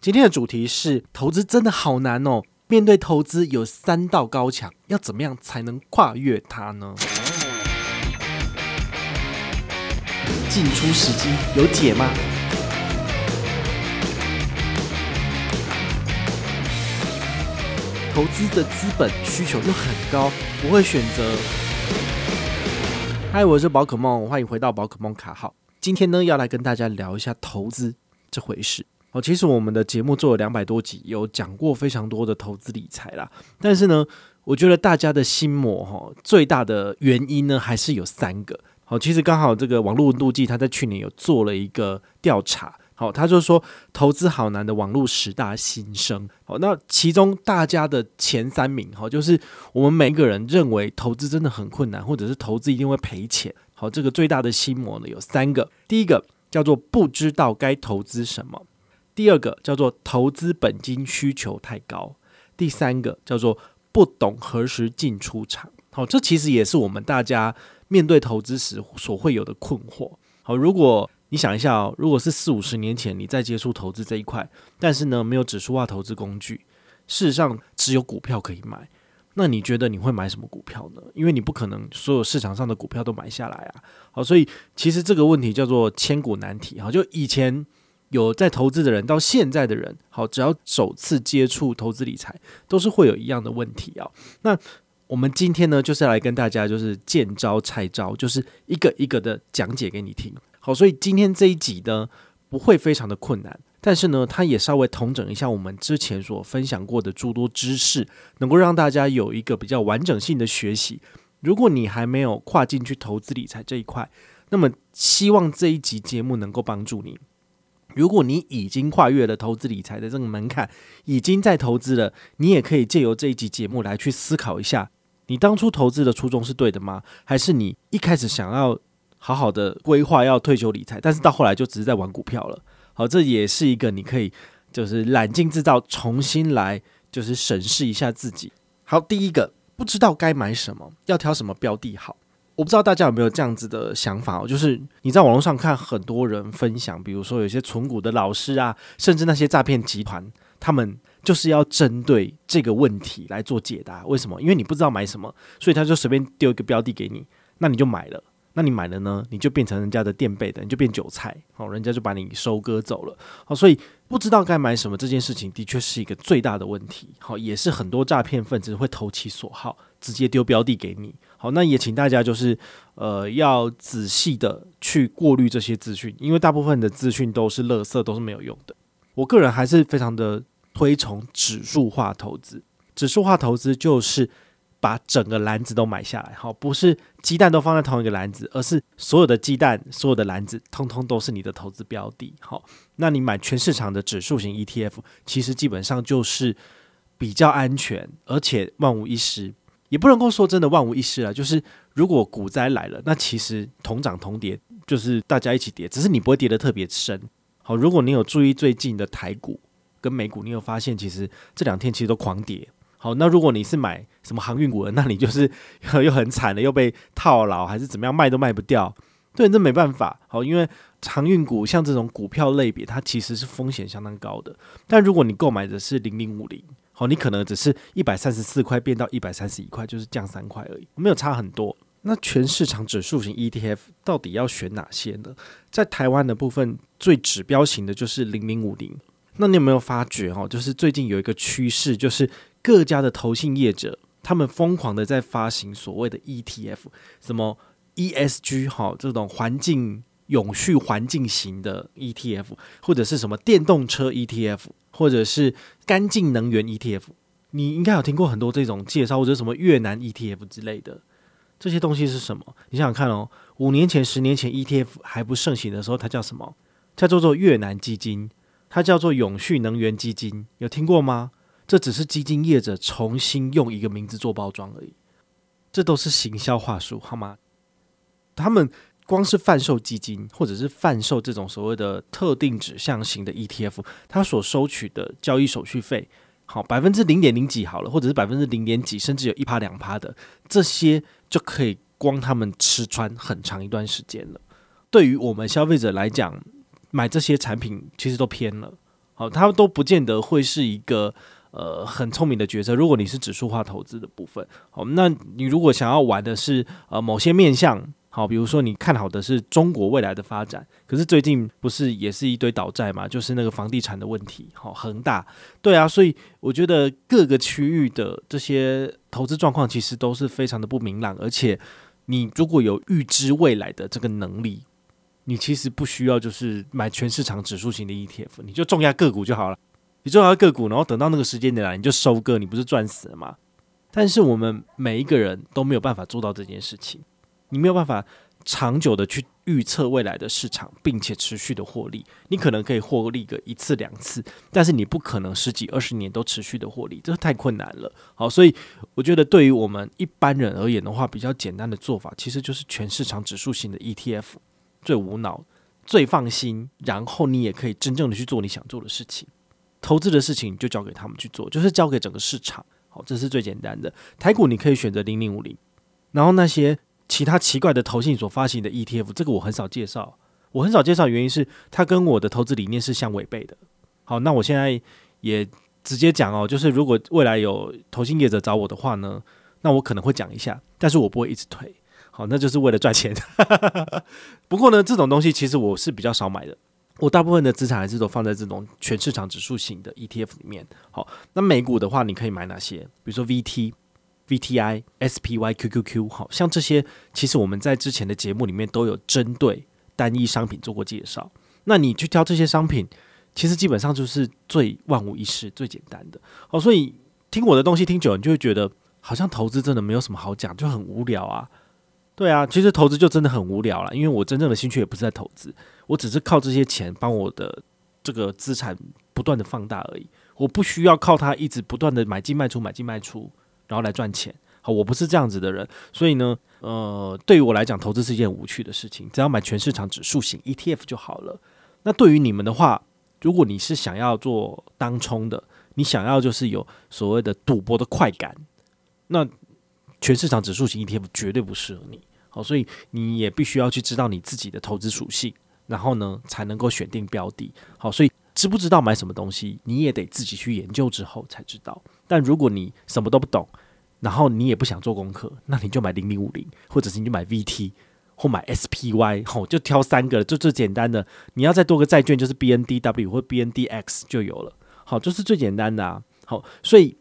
今天的主题是投资真的好难哦。面对投资有三道高墙，要怎么样才能跨越它呢？进出时机有解吗？投资的资本需求又很高，不会选择。嗨，我是宝可梦，欢迎回到宝可梦卡号。今天呢，要来跟大家聊一下投资这回事。其实我们的节目做了两百多集，有讲过非常多的投资理财啦。但是呢，我觉得大家的心魔哈，最大的原因呢，还是有三个。好，其实刚好这个网络路记他在去年有做了一个调查，好，他就说投资好难的网络十大心声。好，那其中大家的前三名哈，就是我们每个人认为投资真的很困难，或者是投资一定会赔钱。好，这个最大的心魔呢，有三个，第一个叫做不知道该投资什么。第二个叫做投资本金需求太高，第三个叫做不懂何时进出场。好，这其实也是我们大家面对投资时所会有的困惑。好，如果你想一下哦，如果是四五十年前你在接触投资这一块，但是呢没有指数化投资工具，事实上只有股票可以买，那你觉得你会买什么股票呢？因为你不可能所有市场上的股票都买下来啊。好，所以其实这个问题叫做千古难题。好，就以前。有在投资的人到现在的人，好，只要首次接触投资理财，都是会有一样的问题啊。那我们今天呢，就是来跟大家就是见招拆招，就是一个一个的讲解给你听。好，所以今天这一集呢，不会非常的困难，但是呢，它也稍微统整一下我们之前所分享过的诸多知识，能够让大家有一个比较完整性的学习。如果你还没有跨进去投资理财这一块，那么希望这一集节目能够帮助你。如果你已经跨越了投资理财的这个门槛，已经在投资了，你也可以借由这一集节目来去思考一下，你当初投资的初衷是对的吗？还是你一开始想要好好的规划要退休理财，但是到后来就只是在玩股票了？好，这也是一个你可以就是冷静制造，重新来就是审视一下自己。好，第一个不知道该买什么，要挑什么标的好。我不知道大家有没有这样子的想法哦，就是你在网络上看很多人分享，比如说有些存股的老师啊，甚至那些诈骗集团，他们就是要针对这个问题来做解答。为什么？因为你不知道买什么，所以他就随便丢一个标的给你，那你就买了。那你买了呢，你就变成人家的垫背的，你就变韭菜，好，人家就把你收割走了。好，所以不知道该买什么这件事情，的确是一个最大的问题。好，也是很多诈骗分子会投其所好，直接丢标的给你。好，那也请大家就是，呃，要仔细的去过滤这些资讯，因为大部分的资讯都是垃圾，都是没有用的。我个人还是非常的推崇指数化投资。指数化投资就是把整个篮子都买下来，好，不是鸡蛋都放在同一个篮子，而是所有的鸡蛋、所有的篮子，通通都是你的投资标的。好，那你买全市场的指数型 ETF，其实基本上就是比较安全，而且万无一失。也不能够说真的万无一失啊，就是如果股灾来了，那其实同涨同跌，就是大家一起跌，只是你不会跌得特别深。好，如果你有注意最近的台股跟美股，你有发现其实这两天其实都狂跌。好，那如果你是买什么航运股的，那你就是又很惨了，又被套牢还是怎么样，卖都卖不掉。对，这没办法。好，因为航运股像这种股票类别，它其实是风险相当高的。但如果你购买的是零零五零。好，你可能只是一百三十四块变到一百三十一块，就是降三块而已，没有差很多。那全市场指数型 ETF 到底要选哪些呢？在台湾的部分，最指标型的就是零零五零。那你有没有发觉哦？就是最近有一个趋势，就是各家的投信业者，他们疯狂的在发行所谓的 ETF，什么 ESG 哈，这种环境永续环境型的 ETF，或者是什么电动车 ETF。或者是干净能源 ETF，你应该有听过很多这种介绍，或者什么越南 ETF 之类的，这些东西是什么？你想想看哦，五年前、十年前 ETF 还不盛行的时候，它叫什么？它叫做越南基金，它叫做永续能源基金，有听过吗？这只是基金业者重新用一个名字做包装而已，这都是行销话术，好吗？他们。光是贩售基金，或者是贩售这种所谓的特定指向型的 ETF，它所收取的交易手续费，好百分之零点零几好了，或者是百分之零点几，甚至有一趴两趴的，这些就可以光他们吃穿很长一段时间了。对于我们消费者来讲，买这些产品其实都偏了。好，它都不见得会是一个呃很聪明的决策。如果你是指数化投资的部分，好，那你如果想要玩的是呃某些面向，好，比如说你看好的是中国未来的发展，可是最近不是也是一堆倒债嘛，就是那个房地产的问题，好，恒大，对啊，所以我觉得各个区域的这些投资状况其实都是非常的不明朗，而且你如果有预知未来的这个能力。你其实不需要就是买全市场指数型的 ETF，你就重压个股就好了。你重压个股，然后等到那个时间点来，你就收割，你不是赚死了吗？但是我们每一个人都没有办法做到这件事情，你没有办法长久的去预测未来的市场，并且持续的获利。你可能可以获利个一次两次，但是你不可能十几二十年都持续的获利，这太困难了。好，所以我觉得对于我们一般人而言的话，比较简单的做法，其实就是全市场指数型的 ETF。最无脑、最放心，然后你也可以真正的去做你想做的事情。投资的事情就交给他们去做，就是交给整个市场。好，这是最简单的。台股你可以选择零零五零，然后那些其他奇怪的投信所发行的 ETF，这个我很少介绍。我很少介绍原因是它跟我的投资理念是相违背的。好，那我现在也直接讲哦，就是如果未来有投信业者找我的话呢，那我可能会讲一下，但是我不会一直推。好，那就是为了赚钱。不过呢，这种东西其实我是比较少买的。我大部分的资产还是都放在这种全市场指数型的 ETF 里面。好，那美股的话，你可以买哪些？比如说 VT、VTI、SPY、QQQ。好，像这些，其实我们在之前的节目里面都有针对单一商品做过介绍。那你去挑这些商品，其实基本上就是最万无一失、最简单的。好，所以听我的东西听久了，你就会觉得好像投资真的没有什么好讲，就很无聊啊。对啊，其实投资就真的很无聊了，因为我真正的兴趣也不是在投资，我只是靠这些钱帮我的这个资产不断的放大而已。我不需要靠它一直不断的买进卖出买进卖出，然后来赚钱。好，我不是这样子的人，所以呢，呃，对于我来讲，投资是一件无趣的事情，只要买全市场指数型 ETF 就好了。那对于你们的话，如果你是想要做当冲的，你想要就是有所谓的赌博的快感，那全市场指数型 ETF 绝对不适合你。好，所以你也必须要去知道你自己的投资属性，然后呢，才能够选定标的。好，所以知不知道买什么东西，你也得自己去研究之后才知道。但如果你什么都不懂，然后你也不想做功课，那你就买零零五零，或者是你就买 VT 或买 SPY，好，就挑三个，就最简单的。你要再多个债券，就是 BNDW 或 BNDX 就有了。好，就是最简单的啊。好，所以。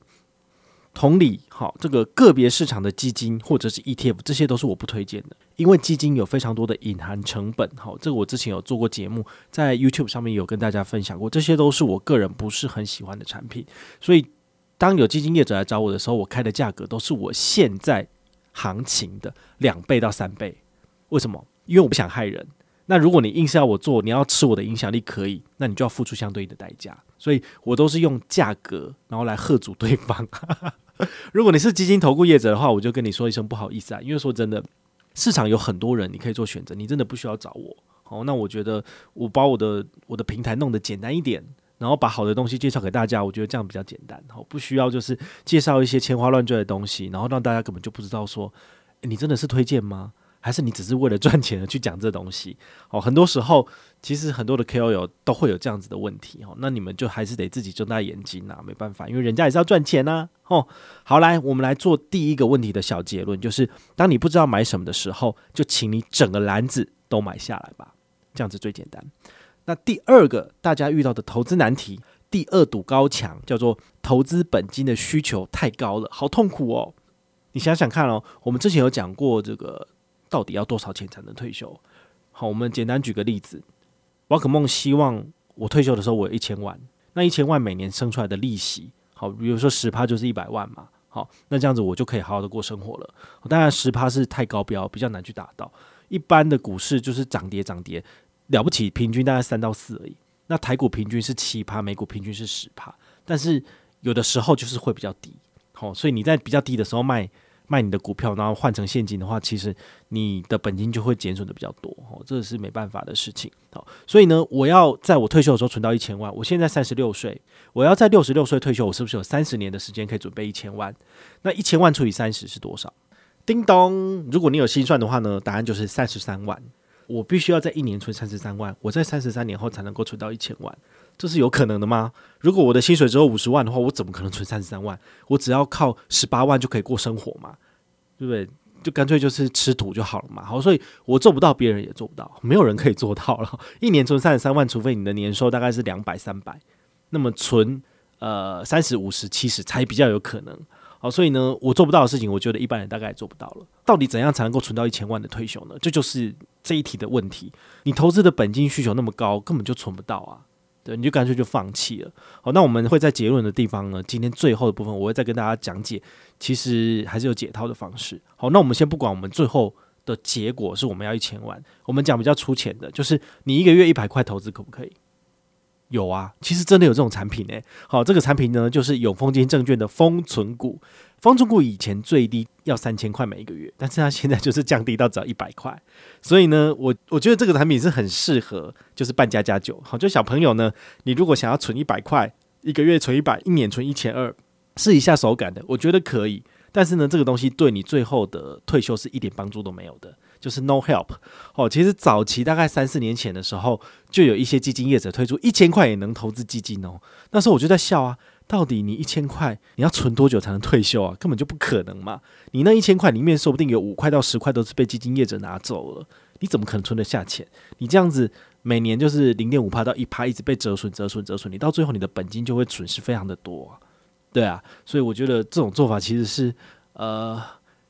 同理，好，这个个别市场的基金或者是 ETF，这些都是我不推荐的，因为基金有非常多的隐含成本。好，这个我之前有做过节目，在 YouTube 上面有跟大家分享过，这些都是我个人不是很喜欢的产品。所以，当有基金业者来找我的时候，我开的价格都是我现在行情的两倍到三倍。为什么？因为我不想害人。那如果你硬是要我做，你要吃我的影响力可以，那你就要付出相对应的代价。所以我都是用价格，然后来吓阻对方。如果你是基金投顾业者的话，我就跟你说一声不好意思啊，因为说真的，市场有很多人，你可以做选择，你真的不需要找我。好，那我觉得我把我的我的平台弄得简单一点，然后把好的东西介绍给大家，我觉得这样比较简单。好，不需要就是介绍一些天花乱坠的东西，然后让大家根本就不知道说，你真的是推荐吗？还是你只是为了赚钱而去讲这东西？哦，很多时候其实很多的 KOL 都会有这样子的问题哦。那你们就还是得自己睁大眼睛呐，没办法，因为人家也是要赚钱呐。哦，好，来，我们来做第一个问题的小结论，就是当你不知道买什么的时候，就请你整个篮子都买下来吧，这样子最简单。那第二个大家遇到的投资难题，第二堵高墙叫做投资本金的需求太高了，好痛苦哦。你想想看哦，我们之前有讲过这个。到底要多少钱才能退休？好，我们简单举个例子，宝可梦希望我退休的时候我有一千万，那一千万每年生出来的利息，好，比如说十趴就是一百万嘛，好，那这样子我就可以好好的过生活了。当然十趴是太高标，比较难去达到。一般的股市就是涨跌涨跌，了不起平均大概三到四而已。那台股平均是七趴，美股平均是十趴，但是有的时候就是会比较低，好，所以你在比较低的时候卖。卖你的股票，然后换成现金的话，其实你的本金就会减损的比较多哦，这是没办法的事情。好，所以呢，我要在我退休的时候存到一千万。我现在三十六岁，我要在六十六岁退休，我是不是有三十年的时间可以准备一千万？那一千万除以三十是多少？叮咚！如果你有心算的话呢，答案就是三十三万。我必须要在一年存三十三万，我在三十三年后才能够存到一千万。这是有可能的吗？如果我的薪水只有五十万的话，我怎么可能存三十三万？我只要靠十八万就可以过生活嘛？对不对？就干脆就是吃土就好了嘛。好，所以我做不到，别人也做不到，没有人可以做到了。一年存三十三万，除非你的年收大概是两百、三百，那么存呃三十、五十、七十才比较有可能。好，所以呢，我做不到的事情，我觉得一般人大概也做不到了。到底怎样才能够存到一千万的退休呢？这就是这一题的问题。你投资的本金需求那么高，根本就存不到啊。对，你就干脆就放弃了。好，那我们会在结论的地方呢，今天最后的部分，我会再跟大家讲解，其实还是有解套的方式。好，那我们先不管我们最后的结果是我们要一千万，我们讲比较粗浅的，就是你一个月一百块投资可不可以？有啊，其实真的有这种产品诶、好，这个产品呢，就是永丰金证券的封存股。封存股以前最低要三千块每一个月，但是它现在就是降低到只要一百块。所以呢，我我觉得这个产品是很适合，就是办家家酒。好，就小朋友呢，你如果想要存一百块，一个月存一百，一年存一千二，试一下手感的，我觉得可以。但是呢，这个东西对你最后的退休是一点帮助都没有的。就是 no help 哦，其实早期大概三四年前的时候，就有一些基金业者推出一千块也能投资基金哦。那时候我就在笑啊，到底你一千块你要存多久才能退休啊？根本就不可能嘛！你那一千块里面说不定有五块到十块都是被基金业者拿走了，你怎么可能存得下钱？你这样子每年就是零点五趴到一趴一直被折损折损折损，你到最后你的本金就会损失非常的多。对啊，所以我觉得这种做法其实是呃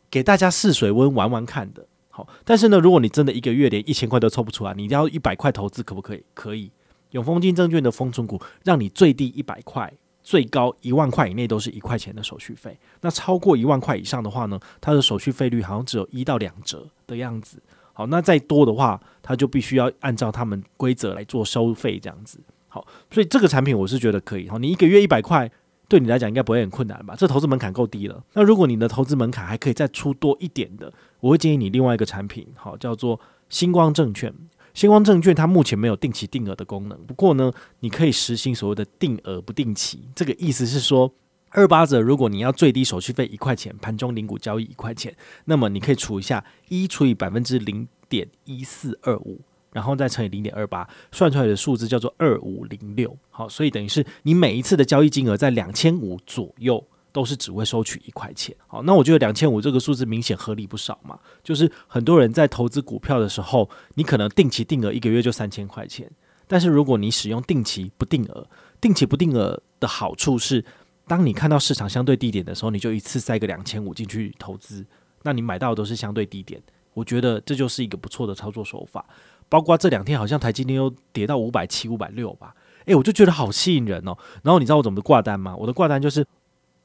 给大家试水温玩玩看的。好，但是呢，如果你真的一个月连一千块都凑不出来，你一定要一百块投资，可不可以？可以。永丰金证券的丰存股，让你最低一百块，最高一万块以内都是一块钱的手续费。那超过一万块以上的话呢，它的手续费率好像只有一到两折的样子。好，那再多的话，它就必须要按照他们规则来做收费这样子。好，所以这个产品我是觉得可以。好，你一个月一百块。对你来讲应该不会很困难吧？这投资门槛够低了。那如果你的投资门槛还可以再出多一点的，我会建议你另外一个产品，好，叫做星光证券。星光证券它目前没有定期定额的功能，不过呢，你可以实行所谓的定额不定期。这个意思是说，二八折，如果你要最低手续费一块钱，盘中零股交易一块钱，那么你可以除一下一除以百分之零点一四二五。然后再乘以零点二八，算出来的数字叫做二五零六。好，所以等于是你每一次的交易金额在两千五左右，都是只会收取一块钱。好，那我觉得两千五这个数字明显合理不少嘛。就是很多人在投资股票的时候，你可能定期定额一个月就三千块钱，但是如果你使用定期不定额，定期不定额的好处是，当你看到市场相对低点的时候，你就一次塞个两千五进去投资，那你买到的都是相对低点。我觉得这就是一个不错的操作手法。包括这两天好像台积电又跌到五百七、五百六吧，诶、我就觉得好吸引人哦。然后你知道我怎么挂单吗？我的挂单就是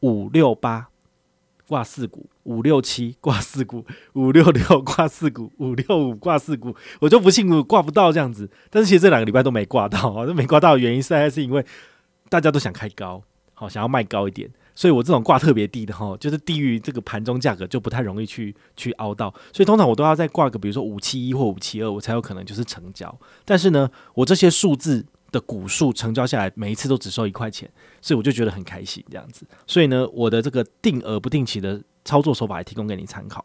五六八挂四股，五六七挂四股，五六六挂四股，五六五挂四股。我就不信我挂不到这样子。但是其实这两个礼拜都没挂到啊，这没挂到的原因是还是因为大家都想开高，好想要卖高一点。所以我这种挂特别低的哈，就是低于这个盘中价格，就不太容易去去凹到。所以通常我都要再挂个，比如说五七一或五七二，我才有可能就是成交。但是呢，我这些数字的股数成交下来，每一次都只收一块钱，所以我就觉得很开心这样子。所以呢，我的这个定额不定期的操作手法也提供给你参考。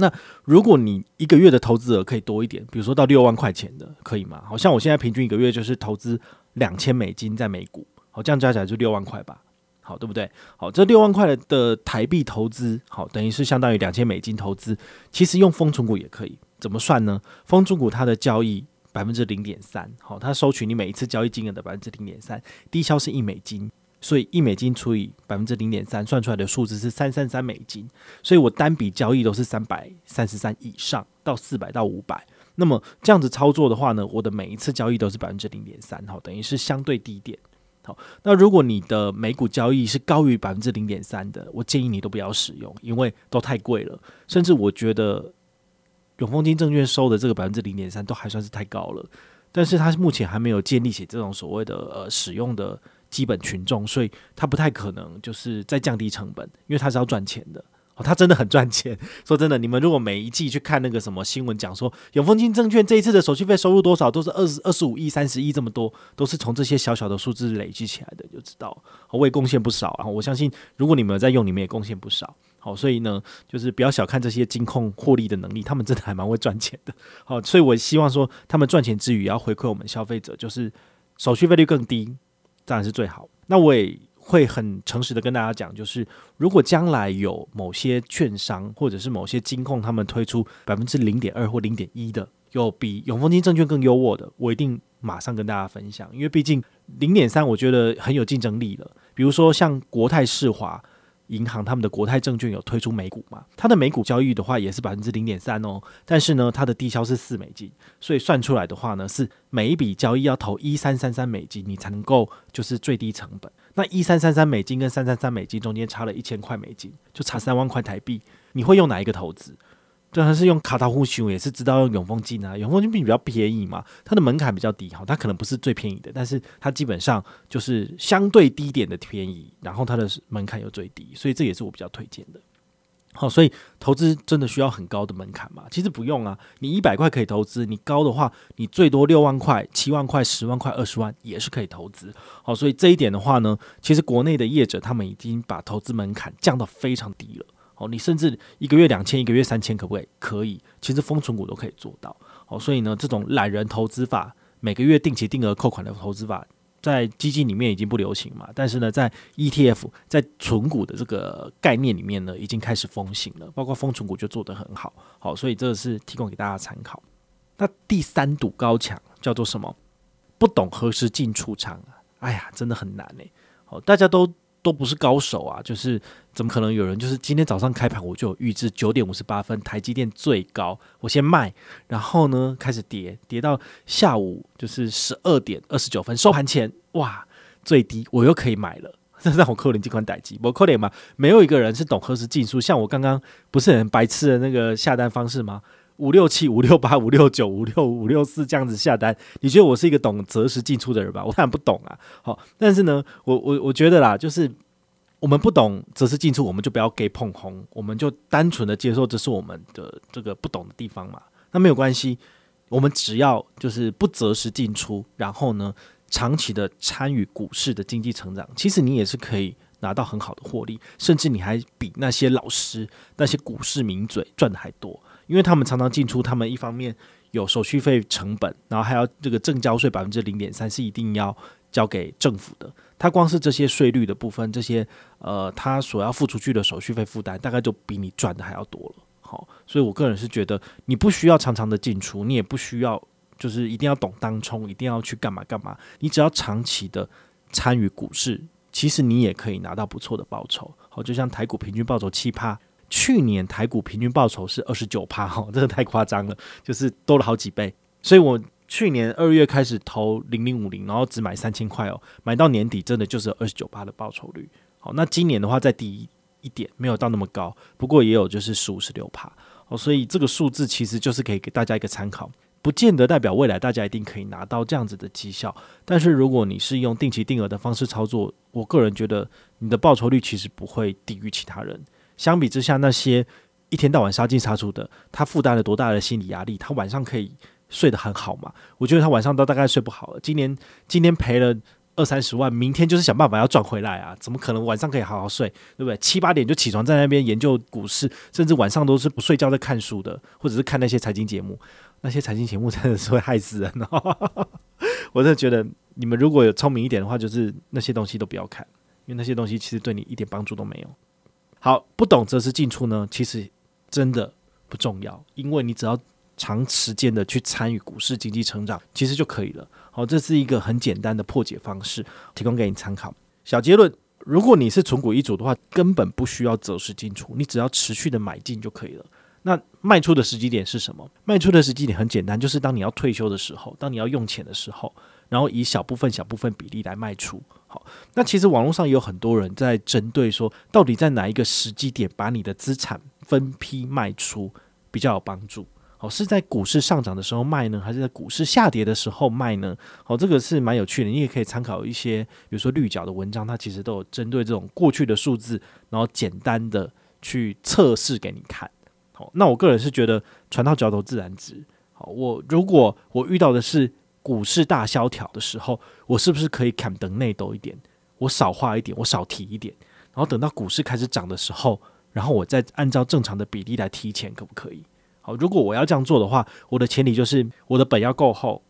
那如果你一个月的投资额可以多一点，比如说到六万块钱的，可以吗？好像我现在平均一个月就是投资两千美金在美股，好，这样加起来就六万块吧。好，对不对？好，这六万块的台币投资，好，等于是相当于两千美金投资。其实用丰存股也可以，怎么算呢？丰存股它的交易百分之零点三，好，它收取你每一次交易金额的百分之零点三，低消是一美金，所以一美金除以百分之零点三，算出来的数字是三三三美金。所以我单笔交易都是三百三十三以上到四百到五百。那么这样子操作的话呢，我的每一次交易都是百分之零点三，好，等于是相对低点。好那如果你的美股交易是高于百分之零点三的，我建议你都不要使用，因为都太贵了。甚至我觉得永丰金证券收的这个百分之零点三都还算是太高了。但是它目前还没有建立起这种所谓的呃使用的基本群众，所以它不太可能就是再降低成本，因为它是要赚钱的。哦，它真的很赚钱。说真的，你们如果每一季去看那个什么新闻，讲说永丰金证券这一次的手续费收入多少，都是二十二十五亿、三十亿这么多，都是从这些小小的数字累积起来的，就知道我也贡献不少。然后我相信，如果你们在用，你们也贡献不少。好，所以呢，就是不要小看这些金控获利的能力，他们真的还蛮会赚钱的。好，所以我希望说，他们赚钱之余，也要回馈我们消费者，就是手续费率更低，当然是最好。那我也会很诚实的跟大家讲，就是如果将来有某些券商或者是某些金控，他们推出百分之零点二或零点一的，有比永丰金证券更优渥的，我一定马上跟大家分享，因为毕竟零点三我觉得很有竞争力了。比如说像国泰世华。银行他们的国泰证券有推出美股嘛？它的美股交易的话也是百分之零点三哦，但是呢，它的低消是四美金，所以算出来的话呢，是每一笔交易要投一三三三美金，你才能够就是最低成本。那一三三三美金跟三三三美金中间差了一千块美金，就差三万块台币，你会用哪一个投资？就还是用卡塔户型，也是知道用永丰金啊，永丰金比比较便宜嘛，它的门槛比较低哈，它可能不是最便宜的，但是它基本上就是相对低点的便宜，然后它的门槛又最低，所以这也是我比较推荐的。好，所以投资真的需要很高的门槛吗？其实不用啊，你一百块可以投资，你高的话，你最多六万块、七万块、十万块、二十万也是可以投资。好，所以这一点的话呢，其实国内的业者他们已经把投资门槛降到非常低了。哦，你甚至一个月两千，一个月三千，可不可以？可以，其实封存股都可以做到。哦，所以呢，这种懒人投资法，每个月定期定额扣款的投资法，在基金里面已经不流行嘛。但是呢，在 ETF 在存股的这个概念里面呢，已经开始风行了。包括封存股就做得很好。好，所以这是提供给大家参考。那第三堵高墙叫做什么？不懂何时进出场啊？哎呀，真的很难呢。好，大家都。都不是高手啊，就是怎么可能有人就是今天早上开盘我就预知九点五十八分台积电最高，我先卖，然后呢开始跌，跌到下午就是十二点二十九分收盘前，哇，最低我又可以买了，这让我扣零这款代机，我扣零嘛，没有一个人是懂何时进出，像我刚刚不是很白痴的那个下单方式吗？五六七五六八五六九五六五六四这样子下单，你觉得我是一个懂择时进出的人吧？我当然不懂啊。好，但是呢，我我我觉得啦，就是我们不懂择时进出，我们就不要给碰红，我们就单纯的接受这是我们的这个不懂的地方嘛。那没有关系，我们只要就是不择时进出，然后呢，长期的参与股市的经济成长，其实你也是可以拿到很好的获利，甚至你还比那些老师、那些股市名嘴赚的还多。因为他们常常进出，他们一方面有手续费成本，然后还要这个正交税百分之零点三是一定要交给政府的。他光是这些税率的部分，这些呃，他所要付出去的手续费负担，大概就比你赚的还要多了。好，所以我个人是觉得，你不需要常常的进出，你也不需要就是一定要懂当冲，一定要去干嘛干嘛。你只要长期的参与股市，其实你也可以拿到不错的报酬。好，就像台股平均报酬七趴。去年台股平均报酬是二十九趴，哈，真 的太夸张了，就是多了好几倍。所以我去年二月开始投零零五零，然后只买三千块哦，买到年底真的就是二十九趴的报酬率。好，那今年的话再低一点，没有到那么高，不过也有就是十五十六趴。哦，所以这个数字其实就是可以给大家一个参考，不见得代表未来大家一定可以拿到这样子的绩效。但是如果你是用定期定额的方式操作，我个人觉得你的报酬率其实不会低于其他人。相比之下，那些一天到晚杀进杀出的，他负担了多大的心理压力？他晚上可以睡得很好吗？我觉得他晚上都大概睡不好了。今年今天赔了二三十万，明天就是想办法要赚回来啊！怎么可能晚上可以好好睡？对不对？七八点就起床在那边研究股市，甚至晚上都是不睡觉在看书的，或者是看那些财经节目。那些财经节目真的是会害死人哦！我真的觉得你们如果有聪明一点的话，就是那些东西都不要看，因为那些东西其实对你一点帮助都没有。好，不懂择时进出呢，其实真的不重要，因为你只要长时间的去参与股市经济成长，其实就可以了。好，这是一个很简单的破解方式，提供给你参考。小结论：如果你是存股一族的话，根本不需要择时进出，你只要持续的买进就可以了。那卖出的时机点是什么？卖出的时机点很简单，就是当你要退休的时候，当你要用钱的时候，然后以小部分、小部分比例来卖出。好，那其实网络上也有很多人在针对说，到底在哪一个时机点把你的资产分批卖出比较有帮助？好，是在股市上涨的时候卖呢，还是在股市下跌的时候卖呢？好，这个是蛮有趣的，你也可以参考一些，比如说绿角的文章，它其实都有针对这种过去的数字，然后简单的去测试给你看。好，那我个人是觉得船到桥头自然直。好，我如果我遇到的是。股市大萧条的时候，我是不是可以砍等内斗一点？我少画一点，我少提一点，然后等到股市开始涨的时候，然后我再按照正常的比例来提钱，可不可以？好，如果我要这样做的话，我的前提就是我的本要够厚，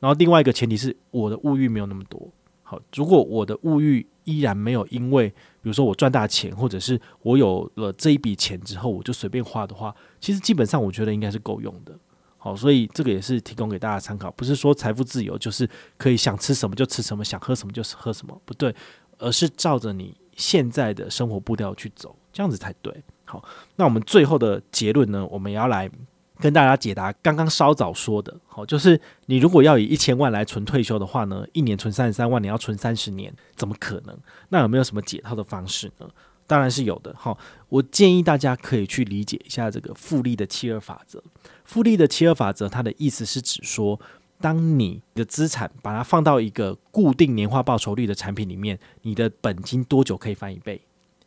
然后另外一个前提是我的物欲没有那么多。好，如果我的物欲依然没有因为，比如说我赚大钱，或者是我有了这一笔钱之后，我就随便花的话，其实基本上我觉得应该是够用的。好，所以这个也是提供给大家参考，不是说财富自由就是可以想吃什么就吃什么，想喝什么就喝什么，不对，而是照着你现在的生活步调去走，这样子才对。好，那我们最后的结论呢，我们也要来。跟大家解答刚刚稍早说的，好，就是你如果要以一千万来存退休的话呢，一年存三十三万，你要存三十年，怎么可能？那有没有什么解套的方式呢？当然是有的，好，我建议大家可以去理解一下这个复利的七二法则。复利的七二法则，它的意思是指说，当你的资产把它放到一个固定年化报酬率的产品里面，你的本金多久可以翻一倍？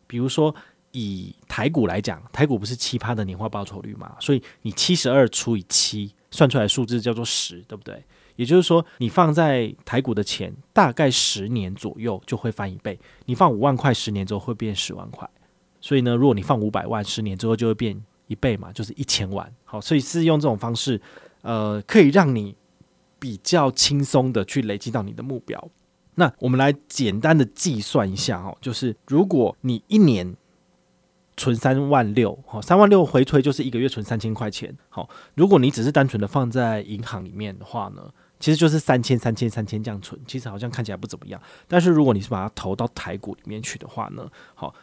比如说。以台股来讲，台股不是七趴的年化报酬率嘛？所以你七十二除以七，算出来数字叫做十，对不对？也就是说，你放在台股的钱，大概十年左右就会翻一倍。你放五万块，十年之后会变十万块。所以呢，如果你放五百万，十年之后就会变一倍嘛，就是一千万。好，所以是用这种方式，呃，可以让你比较轻松的去累积到你的目标。那我们来简单的计算一下哦，就是如果你一年存三万六，好，三万六回推就是一个月存三千块钱。好，如果你只是单纯的放在银行里面的话呢，其实就是三千、三千、三千这样存，其实好像看起来不怎么样。但是如果你是把它投到台股里面去的话呢，好，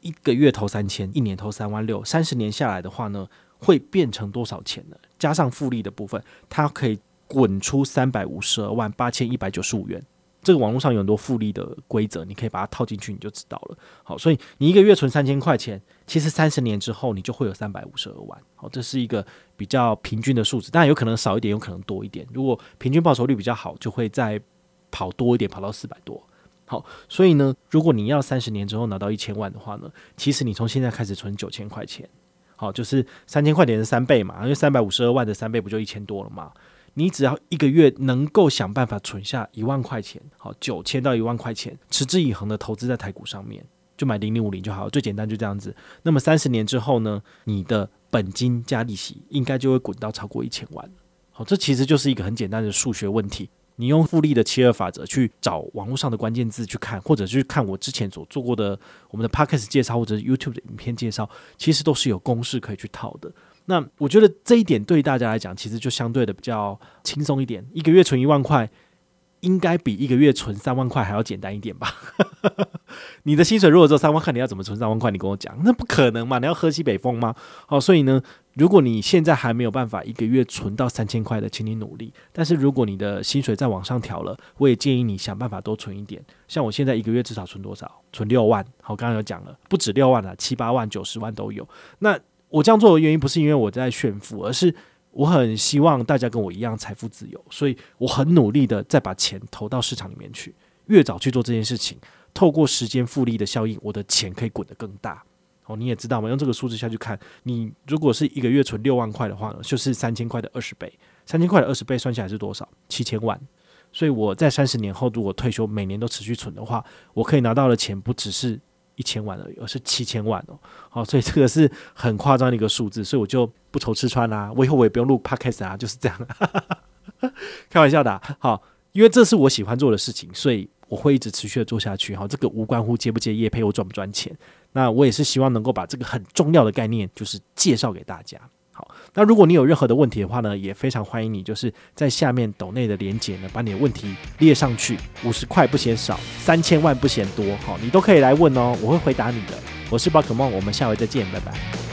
一个月投三千，一年投三万六，三十年下来的话呢，会变成多少钱呢？加上复利的部分，它可以滚出三百五十二万八千一百九十五元。这个网络上有很多复利的规则，你可以把它套进去，你就知道了。好，所以你一个月存三千块钱，其实三十年之后你就会有三百五十二万。好，这是一个比较平均的数字，当然有可能少一点，有可能多一点。如果平均报酬率比较好，就会再跑多一点，跑到四百多。好，所以呢，如果你要三十年之后拿到一千万的话呢，其实你从现在开始存九千块钱，好，就是三千块钱的三倍嘛，因为三百五十二万的三倍不就一千多了嘛？你只要一个月能够想办法存下一万块钱，好，九千到一万块钱，持之以恒的投资在台股上面，就买零零五零就好，最简单就这样子。那么三十年之后呢，你的本金加利息应该就会滚到超过一千万。好，这其实就是一个很简单的数学问题。你用复利的七二法则去找网络上的关键字去看，或者去看我之前所做过的我们的 Podcast 介绍或者是 YouTube 的影片介绍，其实都是有公式可以去套的。那我觉得这一点对大家来讲，其实就相对的比较轻松一点。一个月存一万块，应该比一个月存三万块还要简单一点吧？你的薪水如果只有三万块，你要怎么存三万块？你跟我讲，那不可能嘛？你要喝西北风吗？好，所以呢，如果你现在还没有办法一个月存到三千块的，请你努力。但是如果你的薪水再往上调了，我也建议你想办法多存一点。像我现在一个月至少存多少？存六万。好，刚刚有讲了，不止六万了，七八万、九十万都有。那我这样做的原因不是因为我在炫富，而是我很希望大家跟我一样财富自由，所以我很努力的在把钱投到市场里面去。越早去做这件事情，透过时间复利的效应，我的钱可以滚得更大。哦，你也知道吗？用这个数字下去看，你如果是一个月存六万块的话呢，就是三千块的二十倍。三千块的二十倍算下来是多少？七千万。所以我在三十年后如果退休，每年都持续存的话，我可以拿到的钱不只是。一千万而已，而是七千万哦。好，所以这个是很夸张的一个数字，所以我就不愁吃穿啦、我以后我也不用录 podcast 啊，就是这样，开玩笑的、好，因为这是我喜欢做的事情，所以我会一直持续的做下去。好，这个无关乎接不接业配，我赚不赚钱。那我也是希望能够把这个很重要的概念，就是介绍给大家。那如果你有任何的问题的话呢，也非常欢迎你，就是在下面抖内的连接呢，把你的问题列上去，五十块不嫌少，三千万不嫌多，好，你都可以来问哦，我会回答你的。我是宝可梦，我们下回再见，拜拜。